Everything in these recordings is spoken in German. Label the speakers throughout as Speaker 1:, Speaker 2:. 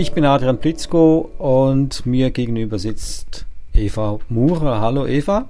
Speaker 1: Ich bin Adrian Plitzko und mir gegenüber sitzt Eva Murer. Hallo Eva.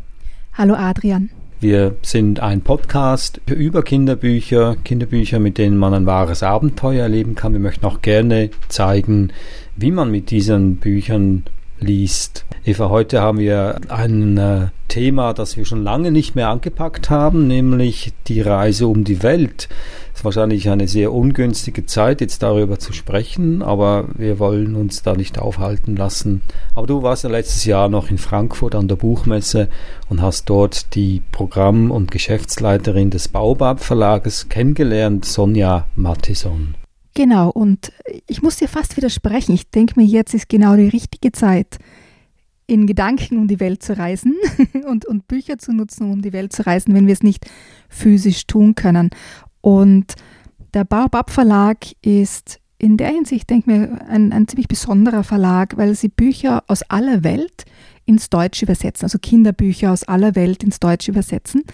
Speaker 2: Hallo Adrian.
Speaker 1: Wir sind ein Podcast über Kinderbücher, Kinderbücher, mit denen man ein wahres Abenteuer erleben kann. Wir möchten auch gerne zeigen, wie man mit diesen Büchern liest. Eva, heute haben wir ein äh, Thema, das wir schon lange nicht mehr angepackt haben, nämlich die Reise um die Welt. Es ist wahrscheinlich eine sehr ungünstige Zeit, jetzt darüber zu sprechen, aber wir wollen uns da nicht aufhalten lassen. Aber du warst ja letztes Jahr noch in Frankfurt an der Buchmesse und hast dort die Programm- und Geschäftsleiterin des Baobab Verlages kennengelernt, Sonja Mattison.
Speaker 2: Genau, und ich muss dir fast widersprechen. Ich denke mir, jetzt ist genau die richtige Zeit, in Gedanken um die Welt zu reisen und, und Bücher zu nutzen, um die Welt zu reisen, wenn wir es nicht physisch tun können. Und der Baobab Verlag ist in der Hinsicht, denke ich mir, ein, ein ziemlich besonderer Verlag, weil sie Bücher aus aller Welt ins Deutsche übersetzen, also Kinderbücher aus aller Welt ins Deutsche übersetzen.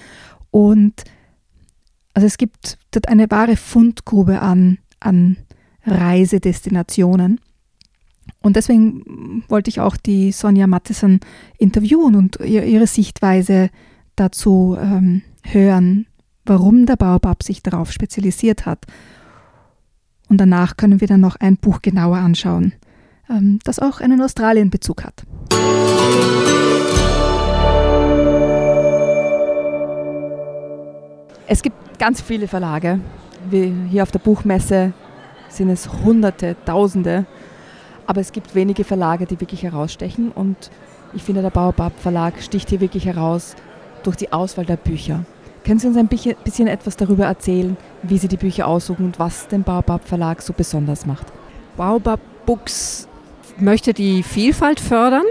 Speaker 2: Und also es gibt dort eine wahre Fundgrube an an Reisedestinationen. Und deswegen wollte ich auch die Sonja Mattison interviewen und ihre Sichtweise dazu ähm, hören, warum der Baobab sich darauf spezialisiert hat. Und danach können wir dann noch ein Buch genauer anschauen, ähm, das auch einen Australien-Bezug hat. Es gibt ganz viele Verlage, wie hier auf der Buchmesse sind es Hunderte, Tausende. Aber es gibt wenige Verlage, die wirklich herausstechen. Und ich finde, der Baobab Verlag sticht hier wirklich heraus durch die Auswahl der Bücher. Können Sie uns ein bisschen etwas darüber erzählen, wie Sie die Bücher aussuchen und was den Baobab Verlag so besonders macht?
Speaker 3: Baobab Books möchte die Vielfalt fördern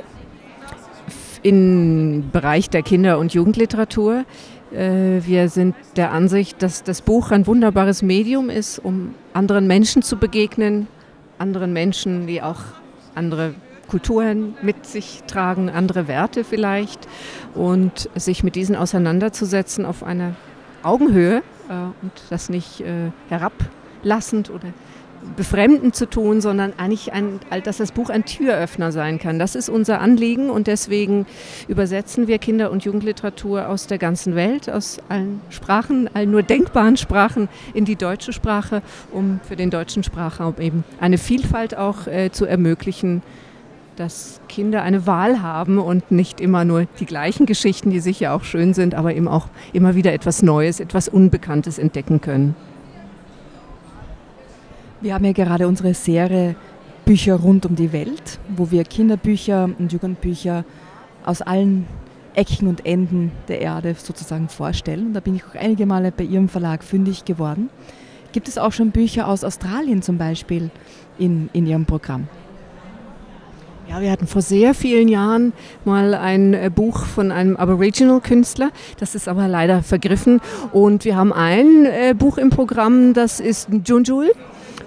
Speaker 3: im Bereich der Kinder- und Jugendliteratur. Äh, wir sind der Ansicht, dass das Buch ein wunderbares Medium ist, um anderen Menschen zu begegnen, anderen Menschen, die auch andere Kulturen mit sich tragen, andere Werte vielleicht. Und sich mit diesen auseinanderzusetzen auf einer Augenhöhe äh, und das nicht äh, herablassend oder befremdend zu tun, sondern eigentlich, ein, dass das Buch ein Türöffner sein kann. Das ist unser Anliegen und deswegen übersetzen wir Kinder- und Jugendliteratur aus der ganzen Welt, aus allen Sprachen, allen nur denkbaren Sprachen in die deutsche Sprache, um für den deutschen Sprachraum eben eine Vielfalt auch äh, zu ermöglichen, dass Kinder eine Wahl haben und nicht immer nur die gleichen Geschichten, die sicher auch schön sind, aber eben auch immer wieder etwas Neues, etwas Unbekanntes entdecken können.
Speaker 2: Wir haben ja gerade unsere Serie Bücher rund um die Welt, wo wir Kinderbücher und Jugendbücher aus allen Ecken und Enden der Erde sozusagen vorstellen. Da bin ich auch einige Male bei Ihrem Verlag fündig geworden. Gibt es auch schon Bücher aus Australien zum Beispiel in, in Ihrem Programm?
Speaker 3: Ja, wir hatten vor sehr vielen Jahren mal ein äh, Buch von einem Aboriginal-Künstler. Das ist aber leider vergriffen. Und wir haben ein äh, Buch im Programm, das ist Junjul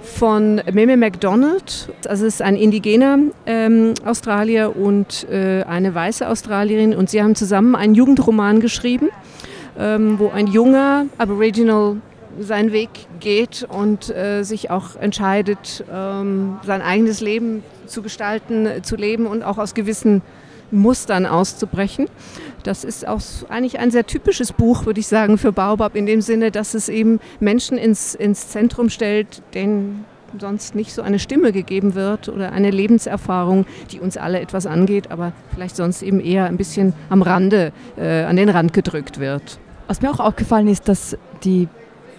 Speaker 3: von Meme MacDonald. Also es ist ein indigener ähm, Australier und äh, eine weiße Australierin. Und sie haben zusammen einen Jugendroman geschrieben, ähm, wo ein junger Aboriginal seinen Weg geht und äh, sich auch entscheidet, ähm, sein eigenes Leben zu gestalten, zu leben und auch aus gewissen Mustern auszubrechen. Das ist auch eigentlich ein sehr typisches Buch, würde ich sagen, für Baobab in dem Sinne, dass es eben Menschen ins, ins Zentrum stellt, denen sonst nicht so eine Stimme gegeben wird oder eine Lebenserfahrung, die uns alle etwas angeht, aber vielleicht sonst eben eher ein bisschen am Rande, äh, an den Rand gedrückt wird.
Speaker 2: Was mir auch aufgefallen ist, dass die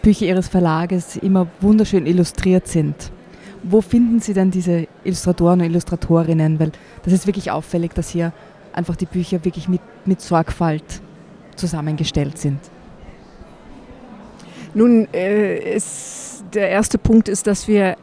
Speaker 2: Bücher Ihres Verlages immer wunderschön illustriert sind. Wo finden Sie denn diese Illustratoren und Illustratorinnen? Weil das ist wirklich auffällig, dass hier einfach die Bücher wirklich mit, mit Sorgfalt zusammengestellt sind.
Speaker 3: Nun, äh, ist, der erste Punkt ist, dass wir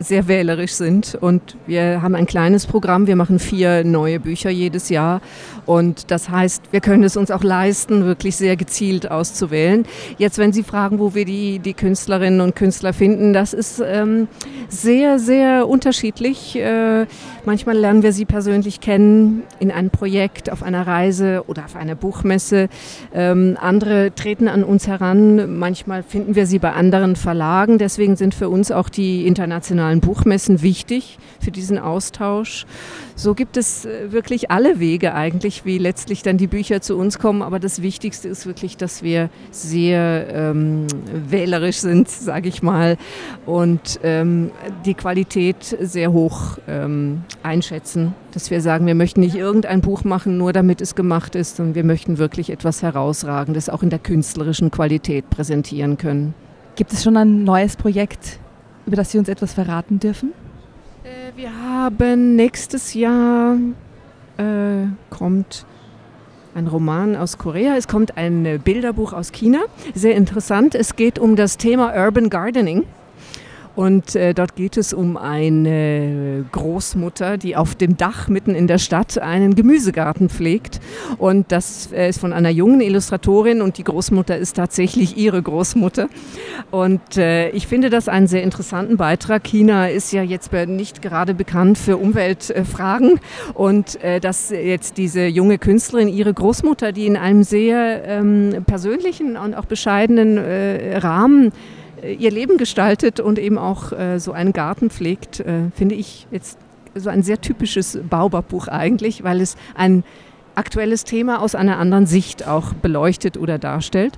Speaker 3: sehr wählerisch sind. Und wir haben ein kleines Programm. Wir machen vier neue Bücher jedes Jahr. Und das heißt, wir können es uns auch leisten, wirklich sehr gezielt auszuwählen. Jetzt, wenn Sie fragen, wo wir die, die Künstlerinnen und Künstler finden, das ist ähm, sehr, sehr unterschiedlich. Äh, manchmal lernen wir sie persönlich kennen in einem Projekt, auf einer Reise oder auf einer Buchmesse. Ähm, andere treten an uns heran. Manchmal finden wir sie bei anderen Verlagen. Deswegen sind für uns auch die internationalen Buchmessen wichtig für diesen Austausch. So gibt es äh, wirklich alle Wege eigentlich, wie letztlich dann die Bücher zu uns kommen. Aber das Wichtigste ist wirklich, dass wir sehr ähm, wählerisch sind, sage ich mal, und ähm, die Qualität sehr hoch ähm, einschätzen. Dass wir sagen, wir möchten nicht irgendein Buch machen, nur damit es gemacht ist, sondern wir möchten wirklich etwas Herausragendes auch in der künstlerischen Qualität präsentieren können.
Speaker 2: Gibt es schon ein neues Projekt, über das Sie uns etwas verraten dürfen?
Speaker 3: Äh, wir haben nächstes Jahr äh, kommt ein Roman aus Korea, es kommt ein Bilderbuch aus China. Sehr interessant. Es geht um das Thema Urban Gardening. Und äh, dort geht es um eine Großmutter, die auf dem Dach mitten in der Stadt einen Gemüsegarten pflegt. Und das äh, ist von einer jungen Illustratorin und die Großmutter ist tatsächlich ihre Großmutter. Und äh, ich finde das einen sehr interessanten Beitrag. China ist ja jetzt nicht gerade bekannt für Umweltfragen. Und äh, dass jetzt diese junge Künstlerin ihre Großmutter, die in einem sehr ähm, persönlichen und auch bescheidenen äh, Rahmen ihr Leben gestaltet und eben auch äh, so einen Garten pflegt, äh, finde ich jetzt so ein sehr typisches Baubabbuch eigentlich, weil es ein aktuelles Thema aus einer anderen Sicht auch beleuchtet oder darstellt.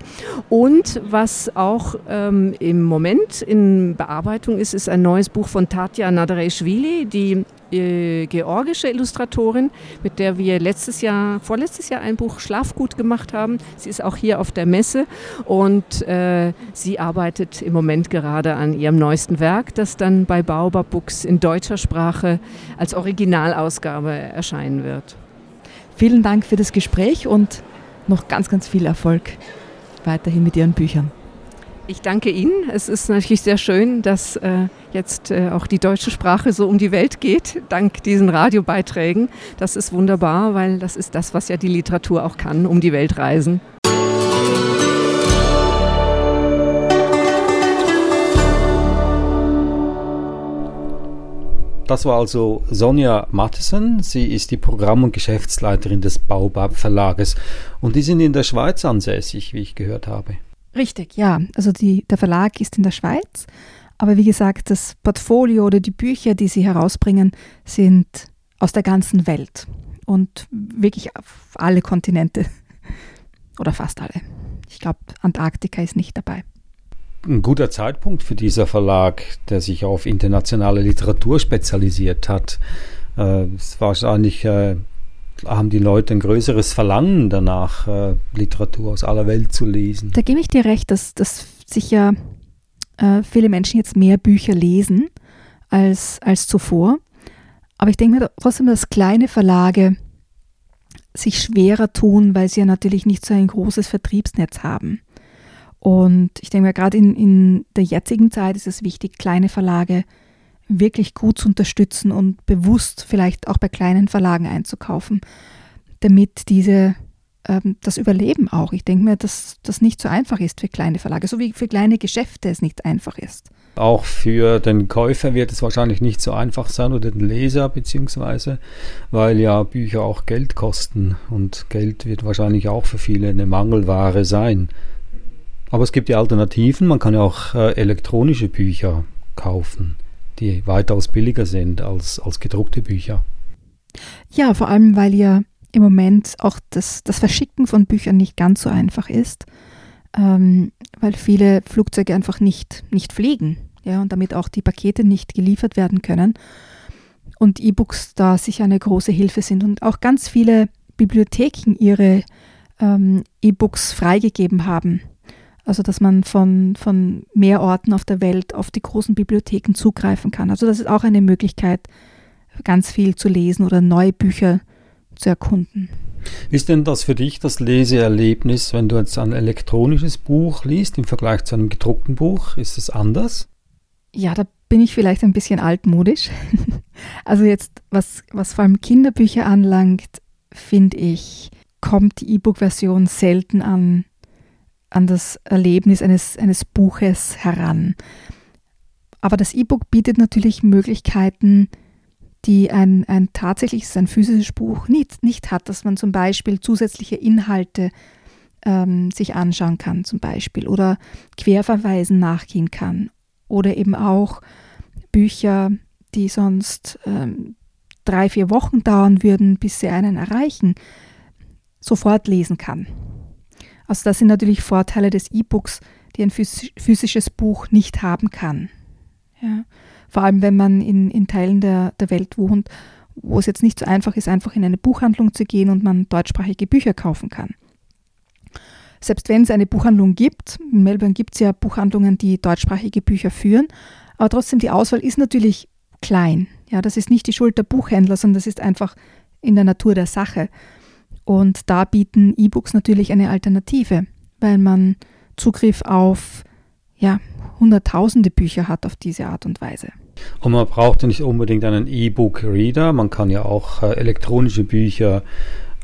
Speaker 3: Und was auch ähm, im Moment in Bearbeitung ist, ist ein neues Buch von Tatja Nadareshvili, die äh, georgische Illustratorin, mit der wir letztes Jahr, vorletztes Jahr ein Buch Schlafgut gemacht haben. Sie ist auch hier auf der Messe und äh, sie arbeitet im Moment gerade an ihrem neuesten Werk, das dann bei Baobab Books in deutscher Sprache als Originalausgabe erscheinen wird.
Speaker 2: Vielen Dank für das Gespräch und noch ganz, ganz viel Erfolg weiterhin mit Ihren Büchern.
Speaker 3: Ich danke Ihnen. Es ist natürlich sehr schön, dass äh, jetzt äh, auch die deutsche Sprache so um die Welt geht, dank diesen Radiobeiträgen. Das ist wunderbar, weil das ist das, was ja die Literatur auch kann, um die Welt reisen.
Speaker 1: Das war also Sonja Matheson. Sie ist die Programm- und Geschäftsleiterin des Baobab Verlages. Und die sind in der Schweiz ansässig, wie ich gehört habe.
Speaker 2: Richtig, ja. Also die, der Verlag ist in der Schweiz. Aber wie gesagt, das Portfolio oder die Bücher, die sie herausbringen, sind aus der ganzen Welt. Und wirklich auf alle Kontinente. Oder fast alle. Ich glaube, Antarktika ist nicht dabei
Speaker 1: ein guter Zeitpunkt für dieser Verlag, der sich auf internationale Literatur spezialisiert hat. Äh, wahrscheinlich äh, haben die Leute ein größeres Verlangen danach, äh, Literatur aus aller Welt zu lesen.
Speaker 2: Da gebe ich dir recht, dass, dass sicher äh, viele Menschen jetzt mehr Bücher lesen als, als zuvor. Aber ich denke mir trotzdem, dass kleine Verlage sich schwerer tun, weil sie ja natürlich nicht so ein großes Vertriebsnetz haben. Und ich denke mir, gerade in, in der jetzigen Zeit ist es wichtig, kleine Verlage wirklich gut zu unterstützen und bewusst vielleicht auch bei kleinen Verlagen einzukaufen, damit diese ähm, das Überleben auch. Ich denke mir, dass das nicht so einfach ist für kleine Verlage, so wie für kleine Geschäfte es nicht einfach ist.
Speaker 1: Auch für den Käufer wird es wahrscheinlich nicht so einfach sein oder den Leser beziehungsweise, weil ja Bücher auch Geld kosten und Geld wird wahrscheinlich auch für viele eine Mangelware sein. Aber es gibt ja Alternativen. Man kann ja auch äh, elektronische Bücher kaufen, die weitaus billiger sind als, als gedruckte Bücher.
Speaker 2: Ja, vor allem, weil ja im Moment auch das, das Verschicken von Büchern nicht ganz so einfach ist, ähm, weil viele Flugzeuge einfach nicht, nicht fliegen ja, und damit auch die Pakete nicht geliefert werden können. Und E-Books da sicher eine große Hilfe sind und auch ganz viele Bibliotheken ihre ähm, E-Books freigegeben haben also dass man von, von mehr Orten auf der Welt auf die großen Bibliotheken zugreifen kann. Also das ist auch eine Möglichkeit, ganz viel zu lesen oder neue Bücher zu erkunden.
Speaker 1: Ist denn das für dich, das Leseerlebnis, wenn du jetzt ein elektronisches Buch liest im Vergleich zu einem gedruckten Buch? Ist es anders?
Speaker 2: Ja, da bin ich vielleicht ein bisschen altmodisch. Also jetzt, was, was vor allem Kinderbücher anlangt, finde ich, kommt die E-Book-Version selten an, an das Erlebnis eines, eines Buches heran. Aber das E-Book bietet natürlich Möglichkeiten, die ein, ein tatsächliches, ein physisches Buch nicht, nicht hat, dass man zum Beispiel zusätzliche Inhalte ähm, sich anschauen kann, zum Beispiel, oder Querverweisen nachgehen kann, oder eben auch Bücher, die sonst ähm, drei, vier Wochen dauern würden, bis sie einen erreichen, sofort lesen kann. Also das sind natürlich Vorteile des E-Books, die ein physisches Buch nicht haben kann. Ja. Vor allem, wenn man in, in Teilen der, der Welt wohnt, wo es jetzt nicht so einfach ist, einfach in eine Buchhandlung zu gehen und man deutschsprachige Bücher kaufen kann. Selbst wenn es eine Buchhandlung gibt, in Melbourne gibt es ja Buchhandlungen, die deutschsprachige Bücher führen, aber trotzdem die Auswahl ist natürlich klein. Ja, das ist nicht die Schuld der Buchhändler, sondern das ist einfach in der Natur der Sache. Und da bieten E-Books natürlich eine Alternative, weil man Zugriff auf ja, hunderttausende Bücher hat auf diese Art und Weise.
Speaker 1: Und man braucht ja nicht unbedingt einen E-Book-Reader, man kann ja auch äh, elektronische Bücher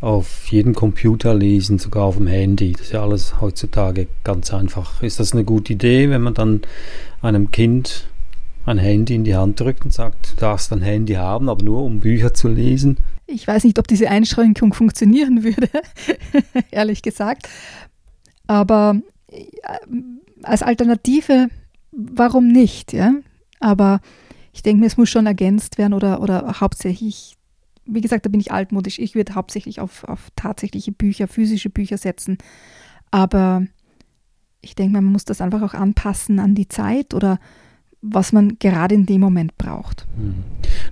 Speaker 1: auf jedem Computer lesen, sogar auf dem Handy. Das ist ja alles heutzutage ganz einfach. Ist das eine gute Idee, wenn man dann einem Kind ein Handy in die Hand drückt und sagt, du darfst ein Handy haben, aber nur um Bücher zu lesen?
Speaker 2: Ich weiß nicht, ob diese Einschränkung funktionieren würde, ehrlich gesagt. Aber äh, als Alternative, warum nicht? Ja? Aber ich denke mir, es muss schon ergänzt werden oder, oder hauptsächlich, wie gesagt, da bin ich altmodisch. Ich würde hauptsächlich auf, auf tatsächliche Bücher, physische Bücher setzen. Aber ich denke, man muss das einfach auch anpassen an die Zeit oder was man gerade in dem Moment braucht.
Speaker 1: Hm.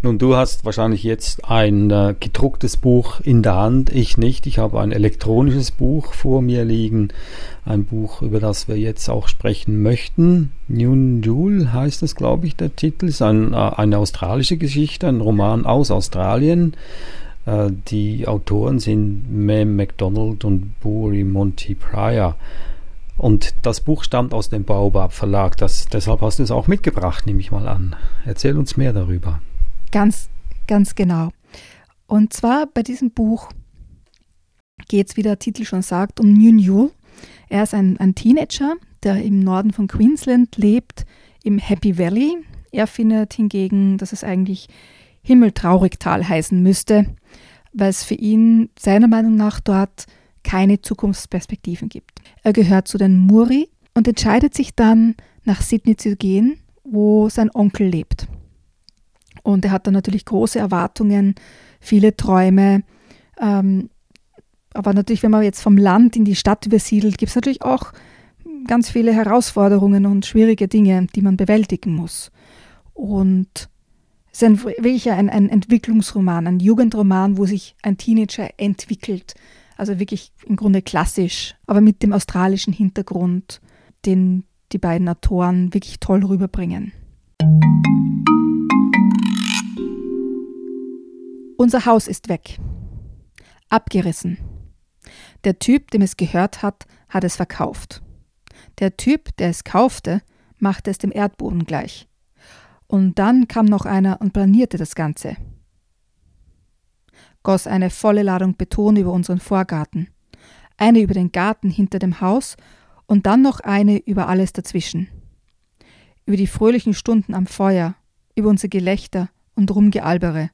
Speaker 1: Nun, du hast wahrscheinlich jetzt ein äh, gedrucktes Buch in der Hand, ich nicht. Ich habe ein elektronisches Buch vor mir liegen, ein Buch, über das wir jetzt auch sprechen möchten. Nyun Jul heißt es, glaube ich, der Titel. ist ein, äh, eine australische Geschichte, ein Roman aus Australien. Äh, die Autoren sind Mem MacDonald und Buri Monty Pryor. Und das Buch stammt aus dem Baobab Verlag. Das, deshalb hast du es auch mitgebracht, nehme ich mal an. Erzähl uns mehr darüber.
Speaker 2: Ganz, ganz genau. Und zwar bei diesem Buch geht es, wie der Titel schon sagt, um Nyun Yul. Er ist ein, ein Teenager, der im Norden von Queensland lebt, im Happy Valley. Er findet hingegen, dass es eigentlich Himmeltraurigtal heißen müsste, weil es für ihn seiner Meinung nach dort keine Zukunftsperspektiven gibt. Er gehört zu den Muri und entscheidet sich dann, nach Sydney zu gehen, wo sein Onkel lebt. Und er hat dann natürlich große Erwartungen, viele Träume. Ähm, aber natürlich, wenn man jetzt vom Land in die Stadt übersiedelt, gibt es natürlich auch ganz viele Herausforderungen und schwierige Dinge, die man bewältigen muss. Und es ist ein, wirklich ein, ein Entwicklungsroman, ein Jugendroman, wo sich ein Teenager entwickelt, also wirklich im Grunde klassisch, aber mit dem australischen Hintergrund, den die beiden Autoren wirklich toll rüberbringen. Unser Haus ist weg. Abgerissen. Der Typ, dem es gehört hat, hat es verkauft. Der Typ, der es kaufte, machte es dem Erdboden gleich. Und dann kam noch einer und planierte das Ganze goss eine volle Ladung Beton über unseren Vorgarten, eine über den Garten hinter dem Haus und dann noch eine über alles dazwischen. Über die fröhlichen Stunden am Feuer, über unser Gelächter und Rumgealbere,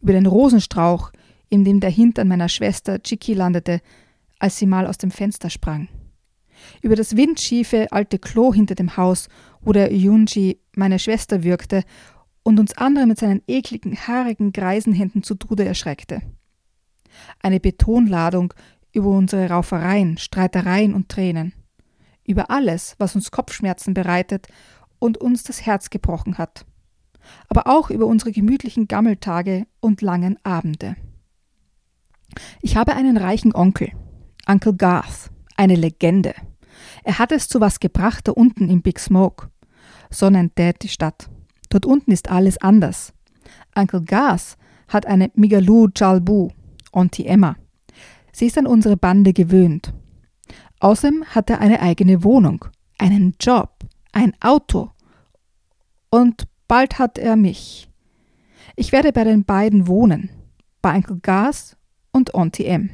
Speaker 2: über den Rosenstrauch, in dem der Hintern meiner Schwester Chicky landete, als sie mal aus dem Fenster sprang. Über das windschiefe alte Klo hinter dem Haus, wo der Yunji meine Schwester würgte und uns andere mit seinen ekligen, haarigen Greisenhänden zu Tode erschreckte. Eine Betonladung über unsere Raufereien, Streitereien und Tränen. Über alles, was uns Kopfschmerzen bereitet und uns das Herz gebrochen hat. Aber auch über unsere gemütlichen Gammeltage und langen Abende. Ich habe einen reichen Onkel, Uncle Garth, eine Legende. Er hat es zu was gebracht da unten im Big Smoke. So nennt Dad die Stadt. Dort unten ist alles anders. Uncle Gas hat eine Migaloo Jalbu, Auntie Emma. Sie ist an unsere Bande gewöhnt. Außerdem hat er eine eigene Wohnung, einen Job, ein Auto Und bald hat er mich. Ich werde bei den beiden wohnen, bei Uncle Gas und Auntie M.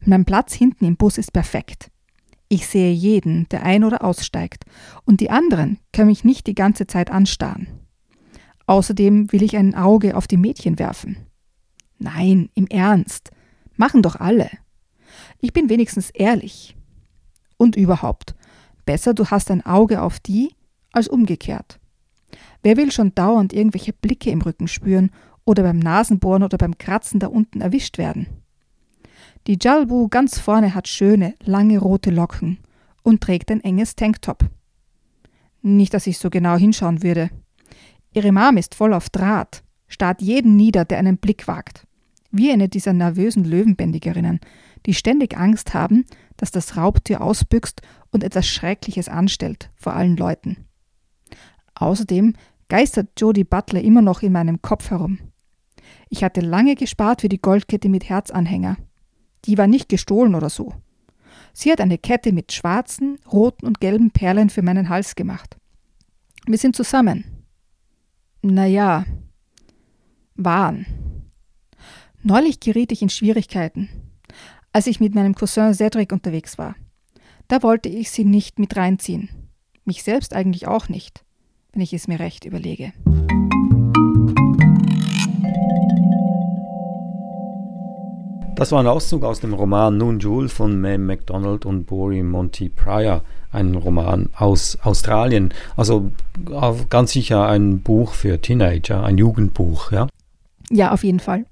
Speaker 2: Mein Platz hinten im Bus ist perfekt. Ich sehe jeden, der ein- oder aussteigt, und die anderen können mich nicht die ganze Zeit anstarren. Außerdem will ich ein Auge auf die Mädchen werfen. Nein, im Ernst. Machen doch alle. Ich bin wenigstens ehrlich. Und überhaupt, besser du hast ein Auge auf die als umgekehrt. Wer will schon dauernd irgendwelche Blicke im Rücken spüren oder beim Nasenbohren oder beim Kratzen da unten erwischt werden? Die Jalbu ganz vorne hat schöne, lange rote Locken und trägt ein enges Tanktop. Nicht, dass ich so genau hinschauen würde. Ihre Mom ist voll auf Draht, starrt jeden nieder, der einen Blick wagt. Wie eine dieser nervösen Löwenbändigerinnen, die ständig Angst haben, dass das Raubtier ausbüchst und etwas Schreckliches anstellt vor allen Leuten. Außerdem geistert Jodie Butler immer noch in meinem Kopf herum. Ich hatte lange gespart für die Goldkette mit Herzanhänger. Die war nicht gestohlen oder so. Sie hat eine Kette mit schwarzen, roten und gelben Perlen für meinen Hals gemacht. Wir sind zusammen. Naja, waren. Neulich geriet ich in Schwierigkeiten, als ich mit meinem Cousin Cedric unterwegs war. Da wollte ich sie nicht mit reinziehen. Mich selbst eigentlich auch nicht, wenn ich es mir recht überlege.
Speaker 1: Das war ein Auszug aus dem Roman Noon Jewel von Mem MacDonald und Bori Monty Pryor, ein Roman aus Australien. Also ganz sicher ein Buch für Teenager, ein Jugendbuch, ja?
Speaker 2: Ja, auf jeden Fall.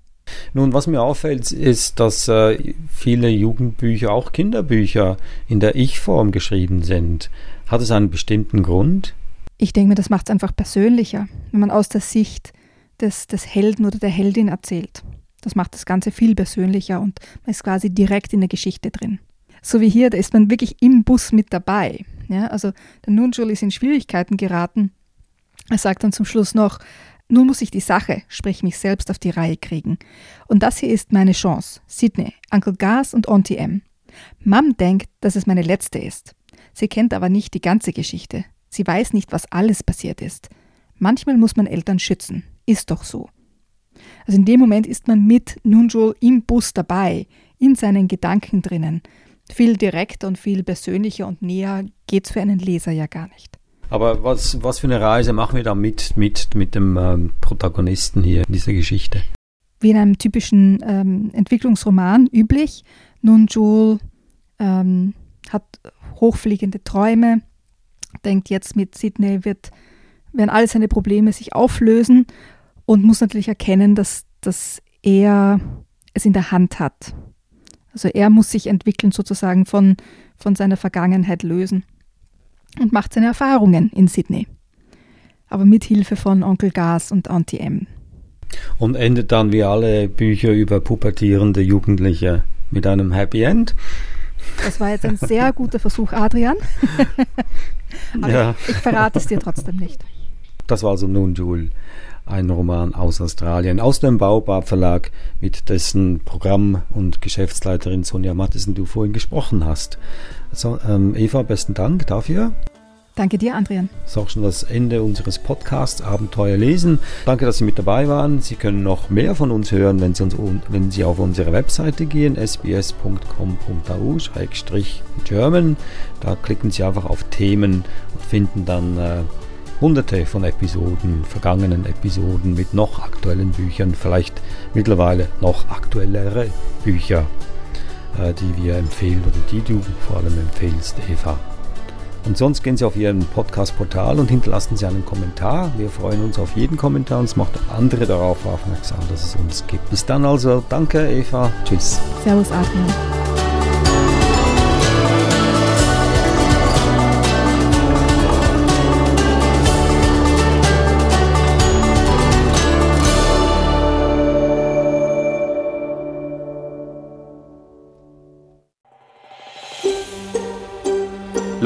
Speaker 1: Nun, was mir auffällt, ist, dass äh, viele Jugendbücher, auch Kinderbücher, in der Ich-Form geschrieben sind. Hat es einen bestimmten Grund?
Speaker 2: Ich denke mir, das macht es einfach persönlicher, wenn man aus der Sicht des, des Helden oder der Heldin erzählt. Das macht das Ganze viel persönlicher und man ist quasi direkt in der Geschichte drin. So wie hier, da ist man wirklich im Bus mit dabei. Ja, also der Nunjul ist in Schwierigkeiten geraten. Er sagt dann zum Schluss noch, nun muss ich die Sache, sprich mich selbst, auf die Reihe kriegen. Und das hier ist meine Chance. Sydney, Uncle Gas und Auntie M. Mom denkt, dass es meine letzte ist. Sie kennt aber nicht die ganze Geschichte. Sie weiß nicht, was alles passiert ist. Manchmal muss man Eltern schützen. Ist doch so. Also in dem Moment ist man mit Nunjo im Bus dabei, in seinen Gedanken drinnen. Viel direkter und viel persönlicher und näher geht es für einen Leser ja gar nicht.
Speaker 1: Aber was, was für eine Reise machen wir da mit, mit, mit dem ähm, Protagonisten hier in dieser Geschichte?
Speaker 2: Wie in einem typischen ähm, Entwicklungsroman üblich. Nunjul ähm, hat hochfliegende Träume, denkt jetzt mit Sydney wird, werden alle seine Probleme sich auflösen und muss natürlich erkennen, dass, dass er es in der Hand hat. Also er muss sich entwickeln, sozusagen von, von seiner Vergangenheit lösen und macht seine Erfahrungen in Sydney. Aber mit Hilfe von Onkel Gas und Auntie M.
Speaker 1: Und endet dann wie alle Bücher über pubertierende Jugendliche mit einem Happy End.
Speaker 2: Das war jetzt ein sehr guter Versuch, Adrian. Aber ja. ich verrate es dir trotzdem nicht.
Speaker 1: Das war also nun Jule ein Roman aus Australien, aus dem Baobab Verlag, mit dessen Programm- und Geschäftsleiterin Sonja Mattesen du vorhin gesprochen hast. So, ähm, Eva, besten Dank dafür.
Speaker 2: Danke dir, Adrian.
Speaker 1: Das ist auch schon das Ende unseres Podcasts Abenteuer lesen. Danke, dass Sie mit dabei waren. Sie können noch mehr von uns hören, wenn Sie, uns, wenn Sie auf unsere Webseite gehen, sbs.com.au-german. Da klicken Sie einfach auf Themen und finden dann äh, hunderte von Episoden, vergangenen Episoden mit noch aktuellen Büchern, vielleicht mittlerweile noch aktuellere Bücher, äh, die wir empfehlen oder die du vor allem empfehlst, Eva. Und sonst gehen Sie auf Ihren Podcast-Portal und hinterlassen Sie einen Kommentar. Wir freuen uns auf jeden Kommentar und es macht andere darauf aufmerksam, dass es uns gibt. Bis dann also. Danke, Eva. Tschüss.
Speaker 2: Servus, Adrian.